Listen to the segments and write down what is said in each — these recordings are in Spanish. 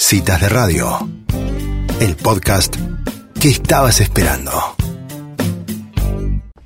Citas de Radio, el podcast que estabas esperando.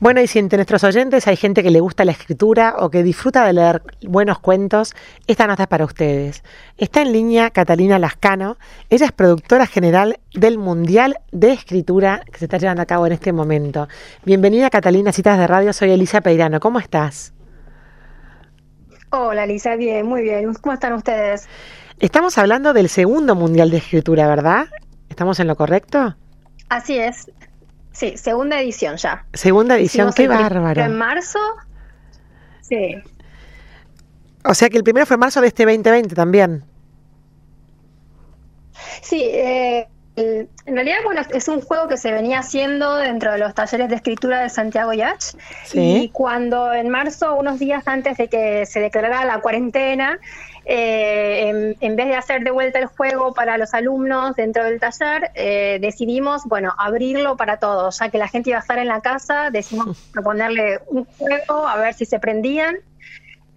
Bueno, y si entre nuestros oyentes hay gente que le gusta la escritura o que disfruta de leer buenos cuentos, esta nota es para ustedes. Está en línea Catalina Lascano. Ella es productora general del Mundial de Escritura que se está llevando a cabo en este momento. Bienvenida Catalina Citas de Radio, soy Elisa Peirano. ¿Cómo estás? Hola Elisa, bien, muy bien. ¿Cómo están ustedes? Estamos hablando del segundo Mundial de Escritura, ¿verdad? ¿Estamos en lo correcto? Así es. Sí, segunda edición ya. Segunda edición, Hicimos qué bárbaro. En marzo. Sí. O sea que el primero fue en marzo de este 2020 también. Sí, eh, en realidad, bueno, es un juego que se venía haciendo dentro de los talleres de escritura de Santiago Yach. Sí. Y cuando en marzo, unos días antes de que se declarara la cuarentena, eh, en, en vez de hacer de vuelta el juego para los alumnos dentro del taller, eh, decidimos, bueno, abrirlo para todos, ya que la gente iba a estar en la casa, decidimos proponerle un juego a ver si se prendían.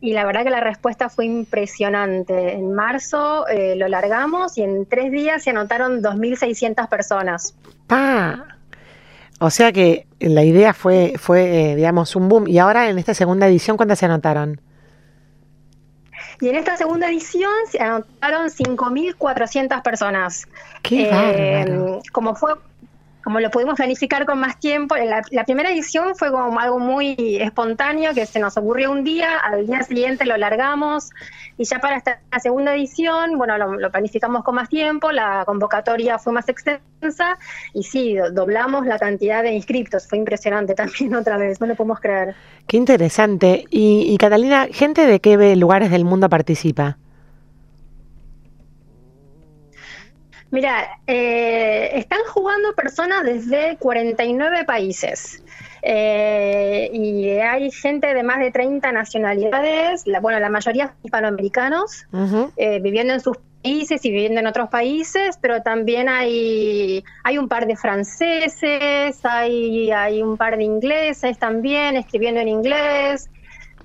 Y la verdad que la respuesta fue impresionante. En marzo eh, lo largamos y en tres días se anotaron 2.600 personas. Ah, o sea que la idea fue, fue eh, digamos, un boom. Y ahora en esta segunda edición, ¿cuántas se anotaron? Y en esta segunda edición se anotaron 5.400 personas. ¡Qué Eh, como fue como lo pudimos planificar con más tiempo, la, la primera edición fue como algo muy espontáneo que se nos ocurrió un día, al día siguiente lo largamos y ya para esta la segunda edición, bueno, lo, planificamos con más tiempo, la convocatoria fue más extensa y sí, do- doblamos la cantidad de inscriptos, fue impresionante también otra vez, no lo podemos creer. Qué interesante. Y, y Catalina, ¿gente de qué lugares del mundo participa? Mira, eh, están jugando personas desde 49 países. Eh, y hay gente de más de 30 nacionalidades, la, bueno, la mayoría hispanoamericanos, eh, viviendo en sus países y viviendo en otros países, pero también hay, hay un par de franceses, hay, hay un par de ingleses también, escribiendo en inglés,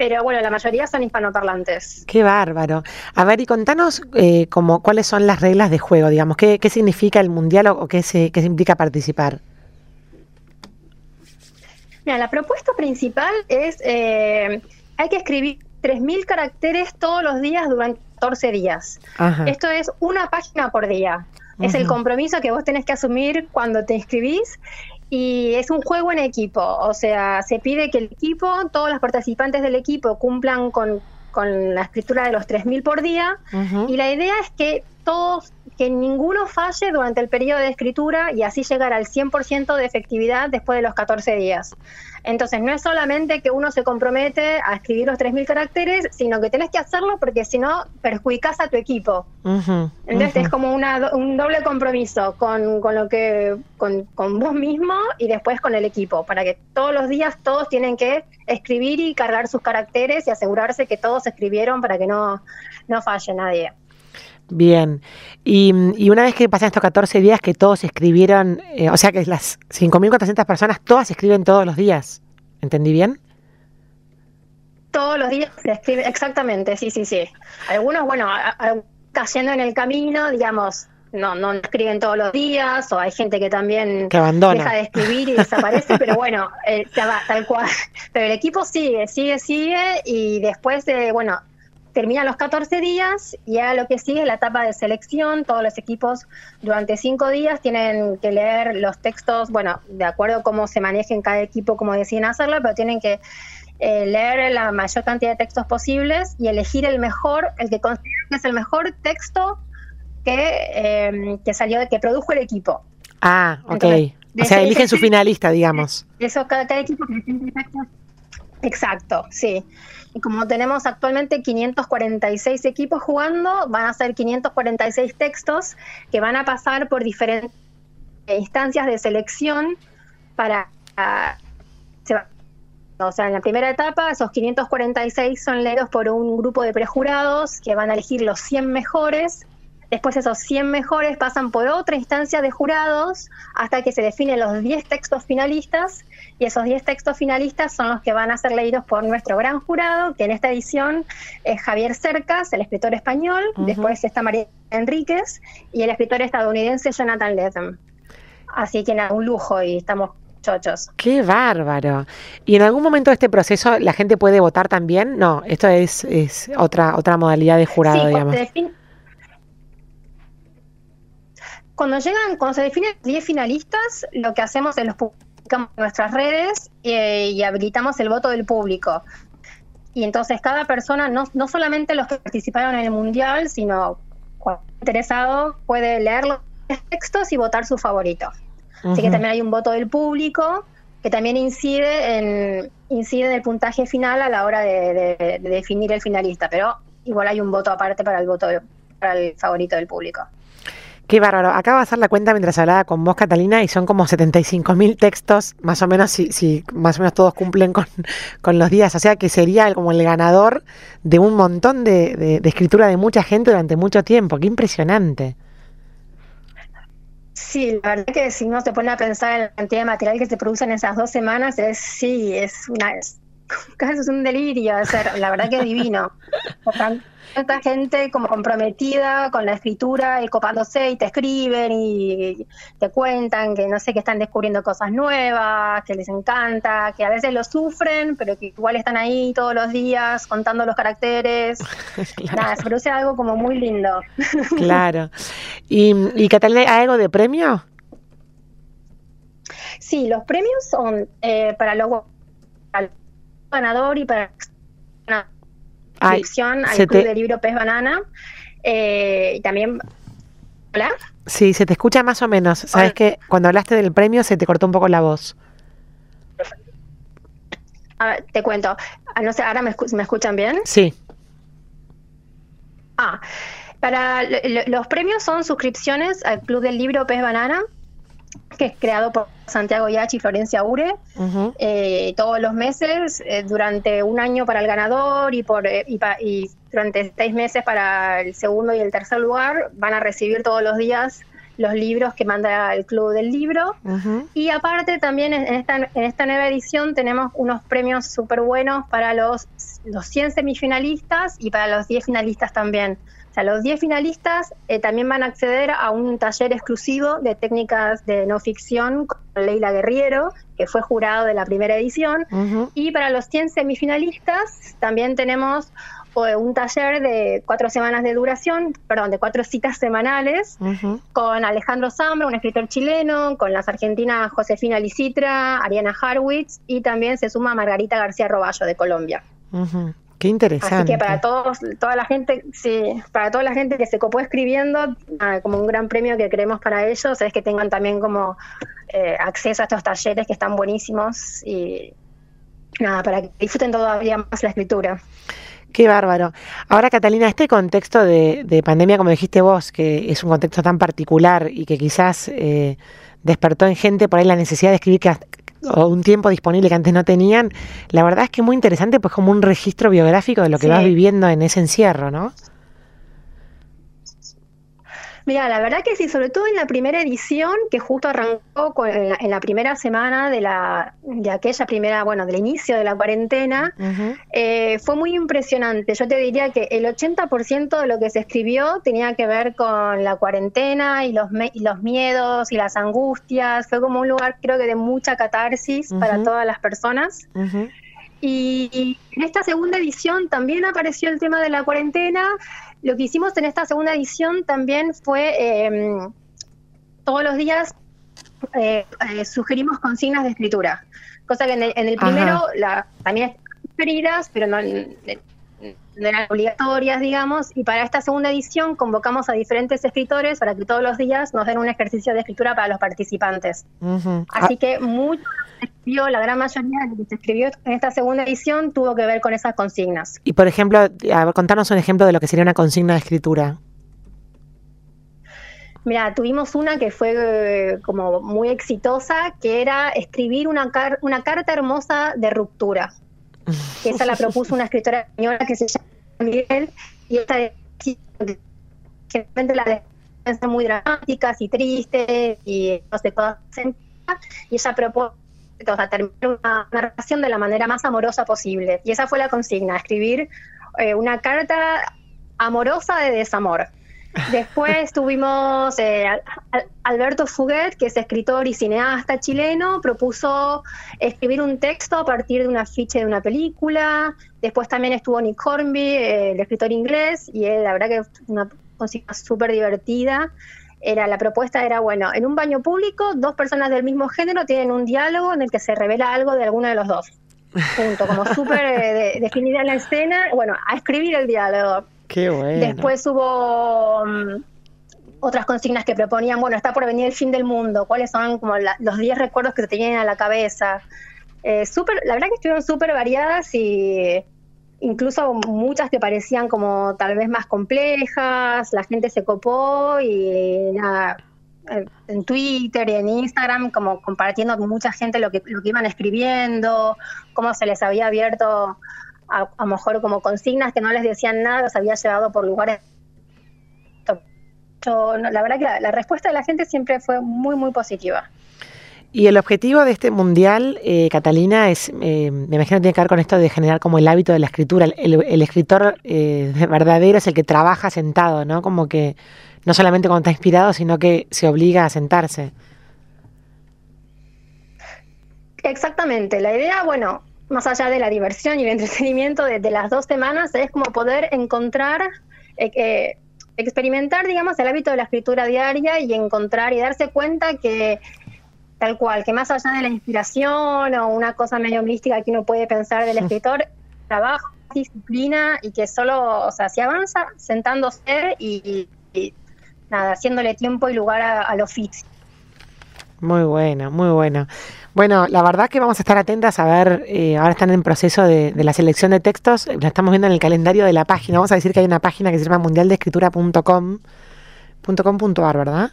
pero bueno, la mayoría son hispanoparlantes. Qué bárbaro. A ver, y contanos eh, como, cuáles son las reglas de juego, digamos. ¿Qué, qué significa el mundial o, o qué, se, qué implica participar? Mira, la propuesta principal es, eh, hay que escribir 3.000 caracteres todos los días durante 14 días. Ajá. Esto es una página por día. Es el compromiso que vos tenés que asumir cuando te inscribís y es un juego en equipo. O sea, se pide que el equipo, todos los participantes del equipo cumplan con, con la escritura de los 3.000 por día y la idea es que todos, que ninguno falle durante el periodo de escritura y así llegar al 100% de efectividad después de los 14 días. Entonces, no es solamente que uno se compromete a escribir los 3.000 caracteres, sino que tenés que hacerlo porque si no, perjudicas a tu equipo. Ujú, Entonces, ujú. es como una, un doble compromiso con, con lo que con, con vos mismo y después con el equipo, para que todos los días todos tienen que escribir y cargar sus caracteres y asegurarse que todos escribieron para que no, no falle nadie. Bien. Y, y una vez que pasan estos 14 días que todos escribieron, eh, o sea que las 5.400 personas todas escriben todos los días. ¿Entendí bien? Todos los días se escribe, exactamente, sí, sí, sí. Algunos, bueno, a- a- cayendo en el camino, digamos, no, no escriben todos los días, o hay gente que también Que abandona. deja de escribir y desaparece, pero bueno, eh, tal cual. Pero el equipo sigue, sigue, sigue, y después, de, bueno, terminan los 14 días y ahora lo que sigue es la etapa de selección. Todos los equipos durante cinco días tienen que leer los textos, bueno, de acuerdo a cómo se maneje en cada equipo, cómo deciden hacerlo, pero tienen que eh, leer la mayor cantidad de textos posibles y elegir el mejor, el que consideran que es el mejor texto que, eh, que salió, que produjo el equipo. Ah, ok. Entonces, O sea, eligen su finalista, digamos. Eso cada, cada equipo presenta textos. Exacto, sí. Y como tenemos actualmente 546 equipos jugando, van a ser 546 textos que van a pasar por diferentes instancias de selección para... o sea, en la primera etapa, esos 546 son leídos por un grupo de prejurados que van a elegir los 100 mejores Después esos 100 mejores pasan por otra instancia de jurados hasta que se definen los 10 textos finalistas y esos 10 textos finalistas son los que van a ser leídos por nuestro gran jurado, que en esta edición es Javier Cercas, el escritor español, después está María Enríquez y el escritor estadounidense Jonathan Lethem. Así que nada, un lujo y estamos chochos. Qué bárbaro. ¿Y en algún momento de este proceso la gente puede votar también? No, esto es, es otra, otra modalidad de jurado, digamos. Cuando llegan, cuando se definen 10 finalistas, lo que hacemos es los publicamos en nuestras redes y habilitamos el voto del público. Y entonces cada persona, no, no solamente los que participaron en el mundial, sino cualquier interesado puede leer los textos y votar su favorito. Así que también hay un voto del público que también incide en, incide en el puntaje final a la hora de, de definir el finalista, pero igual hay un voto aparte para el voto para el favorito del público. Qué bárbaro. Acabo de hacer la cuenta mientras hablaba con vos, Catalina, y son como 75 mil textos, más o menos, si, si más o menos todos cumplen con, los días. O sea que sería como el ganador de un montón de, escritura de mucha gente durante mucho tiempo. Qué impresionante. Sí, la verdad que si uno se pone a pensar en la cantidad de material que se produce en esas dos semanas, es sí, es una es, casi es un delirio. la verdad que es divino tanta gente como comprometida con la escritura y copándose y te escriben y te cuentan que no sé, que están descubriendo cosas nuevas, que les encanta, que a veces lo sufren, pero que igual están ahí todos los días contando los caracteres. Nada, se produce algo como muy lindo. claro. ¿Y, y Catalina, hay algo de premio? Sí, los premios son eh, para los ganador y para inscripción al Club de Libro Pez Banana. Eh, y también. ¿Hola? Sí, se te escucha más o menos. Sabes que cuando hablaste del premio se te cortó un poco la voz. A ver, te cuento. Ah, no sé, ¿ahora me, me escuchan bien? Sí. Ah, para los premios son suscripciones al Club del Libro Pez Banana que es creado por Santiago Yachi y Florencia Ure, eh, todos los meses, eh, durante un año para el ganador y, por, eh, y, durante seis meses para el segundo y el tercer lugar, van a recibir todos los días los libros que manda el Club del Libro. Y aparte también en esta, en esta nueva edición tenemos unos premios súper buenos para los, los 100 semifinalistas y para los 10 finalistas también. Sea, los 10 finalistas eh, también van a acceder a un taller exclusivo de técnicas de no ficción con Leila Guerriero, que fue jurado de la primera edición. Y para los 100 semifinalistas también tenemos eh, un taller de cuatro semanas de duración, perdón, de cuatro citas semanales, con Alejandro Zambra, un escritor chileno, con las argentinas Josefina Licitra, Ariana Harwitz y también se suma Margarita García Roballo de Colombia. Qué interesante. Así que para todos, toda la gente, sí, para toda la gente que se copó escribiendo, como un gran premio que queremos para ellos es que tengan también como eh, acceso a estos talleres que están buenísimos y nada, para que disfruten todavía más la escritura. Qué bárbaro. Ahora, Catalina, este contexto de, pandemia, como dijiste vos, que es un contexto tan particular y que quizás eh, despertó en gente por ahí la necesidad de escribir que, o un tiempo disponible que antes no tenían, la verdad es que es muy interesante, pues como un registro biográfico de lo que vas viviendo en ese encierro, ¿no? Mira, la verdad que sí, sobre todo en la primera edición, que justo arrancó con, en, la, primera semana de, la, de aquella primera, bueno, del inicio de la cuarentena, eh, fue muy impresionante. Yo te diría que el 80% de lo que se escribió tenía que ver con la cuarentena y los, los miedos y las angustias. Fue como un lugar, creo que, de mucha catarsis para todas las personas. Y en esta segunda edición también apareció el tema de la cuarentena. Lo que hicimos en esta segunda edición también fue em, todos los días eh, eh, sugerimos consignas de escritura, cosa que en el, primero la, también preferidas, pero no, no eran obligatorias, digamos, y para esta segunda edición convocamos a diferentes escritores para que todos los días nos den un ejercicio de escritura para los participantes. Así que mucho escribió, la gran mayoría de lo que se escribió en esta segunda edición tuvo que ver con esas consignas. Y por ejemplo, a contanos un ejemplo de lo que sería una consigna de escritura. Mira, tuvimos una que fue eh, como muy exitosa, que era escribir una, una carta hermosa de ruptura esa la propuso una escritora española que se llama Miguel, y esta generalmente las son muy dramáticas y tristes y no sé, todas y ella propone terminar una narración de la manera más amorosa posible. Y esa fue la consigna, escribir eh, una carta amorosa de desamor. Después tuvimos eh, Alberto Fuguet, que es escritor y cineasta chileno, propuso escribir un texto a partir de un afiche de una película. Después también estuvo Nick Hornby, eh, el escritor inglés, y él, la verdad que una consigna súper divertida. Era, la propuesta era, bueno, en un baño público, dos personas del mismo género tienen un diálogo en el que se revela algo de alguno de los dos. Punto, como súper eh, definida la escena, bueno, a escribir el diálogo. Después hubo mm, otras consignas que proponían, bueno, está por venir el fin del mundo, cuáles son como los 10 recuerdos que te tenían a la cabeza. Eh, super, la verdad que estuvieron súper variadas y incluso muchas que parecían como tal vez más complejas, la gente se copó y nada, eh, en Twitter y en Instagram como compartiendo con mucha gente lo que, lo que iban escribiendo, cómo se les había abierto a, lo mejor como consignas que no les decían nada, los había llevado por lugares. la verdad que la, respuesta de la gente siempre fue muy, muy positiva. Y el objetivo de este mundial, eh, Catalina, es, eh, me imagino que tiene que ver con esto de generar como el hábito de la escritura. El, escritor eh, verdadero es el que trabaja sentado, ¿no? Como que no solamente cuando está inspirado, sino que se obliga a sentarse. Exactamente. La idea, bueno, más allá de la diversión y el entretenimiento de, las dos semanas, es como poder encontrar, eh, eh, experimentar, digamos, el hábito de la escritura diaria y encontrar y darse cuenta que tal cual, que más allá de la inspiración o una cosa medio mística que uno puede pensar del escritor, trabajo, disciplina y que solo, o sea, se avanza sentándose y, nada, haciéndole tiempo y lugar al oficio. Muy bueno, muy bueno. Bueno, la verdad que vamos a estar atentas a ver, eh, ahora están en proceso de, la selección de textos, la estamos viendo en el calendario de la página, vamos a decir que hay una página que se llama mundialdescritura.com, .com.ar, ¿verdad?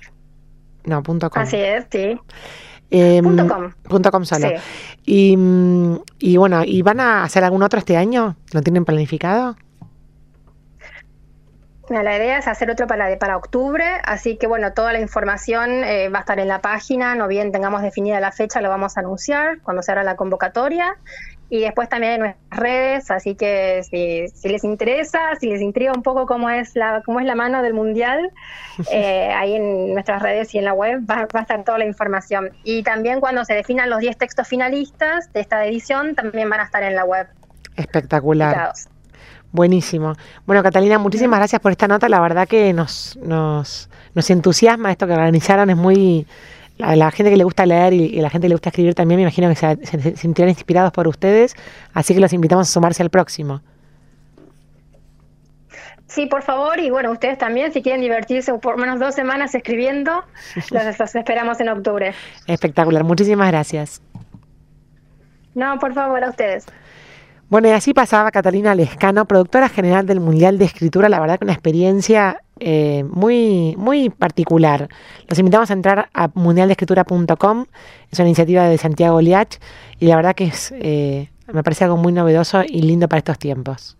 No, .com. Así es, sí. Eh, .com. .com solo. Y, mm, y bueno, ¿y van a hacer algún otro este año? ¿Lo tienen planificado? La idea es hacer otro para, para octubre, así que bueno, toda la información eh, va a estar en la página, no bien tengamos definida la fecha, lo vamos a anunciar cuando se abra la convocatoria y después también en nuestras redes, así que si, les interesa, si les intriga un poco cómo es la, cómo es la mano del mundial, eh, ahí en nuestras redes y en la web va, a estar toda la información. Y también cuando se definan los 10 textos finalistas de esta edición, también van a estar en la web. Espectacular. Buenísimo. Bueno, Catalina, muchísimas gracias por esta nota. La verdad que nos, nos, nos entusiasma esto que organizaron. Es muy. A la gente que le gusta leer y, a la gente que le gusta escribir también, me imagino que se, se, sentirán inspirados por ustedes. Así que los invitamos a sumarse al próximo. Sí, por favor, y bueno, ustedes también, si quieren divertirse por menos dos semanas escribiendo, los esperamos en octubre. Espectacular, muchísimas gracias. No, por favor, a ustedes. Bueno, y así pasaba Catalina Lescano, productora general del Mundial de Escritura, la verdad que una experiencia eh, muy, muy particular. Los invitamos a entrar a mundialdescritura.com, es una iniciativa de Santiago Liach y la verdad que es, eh, me parece algo muy novedoso y lindo para estos tiempos.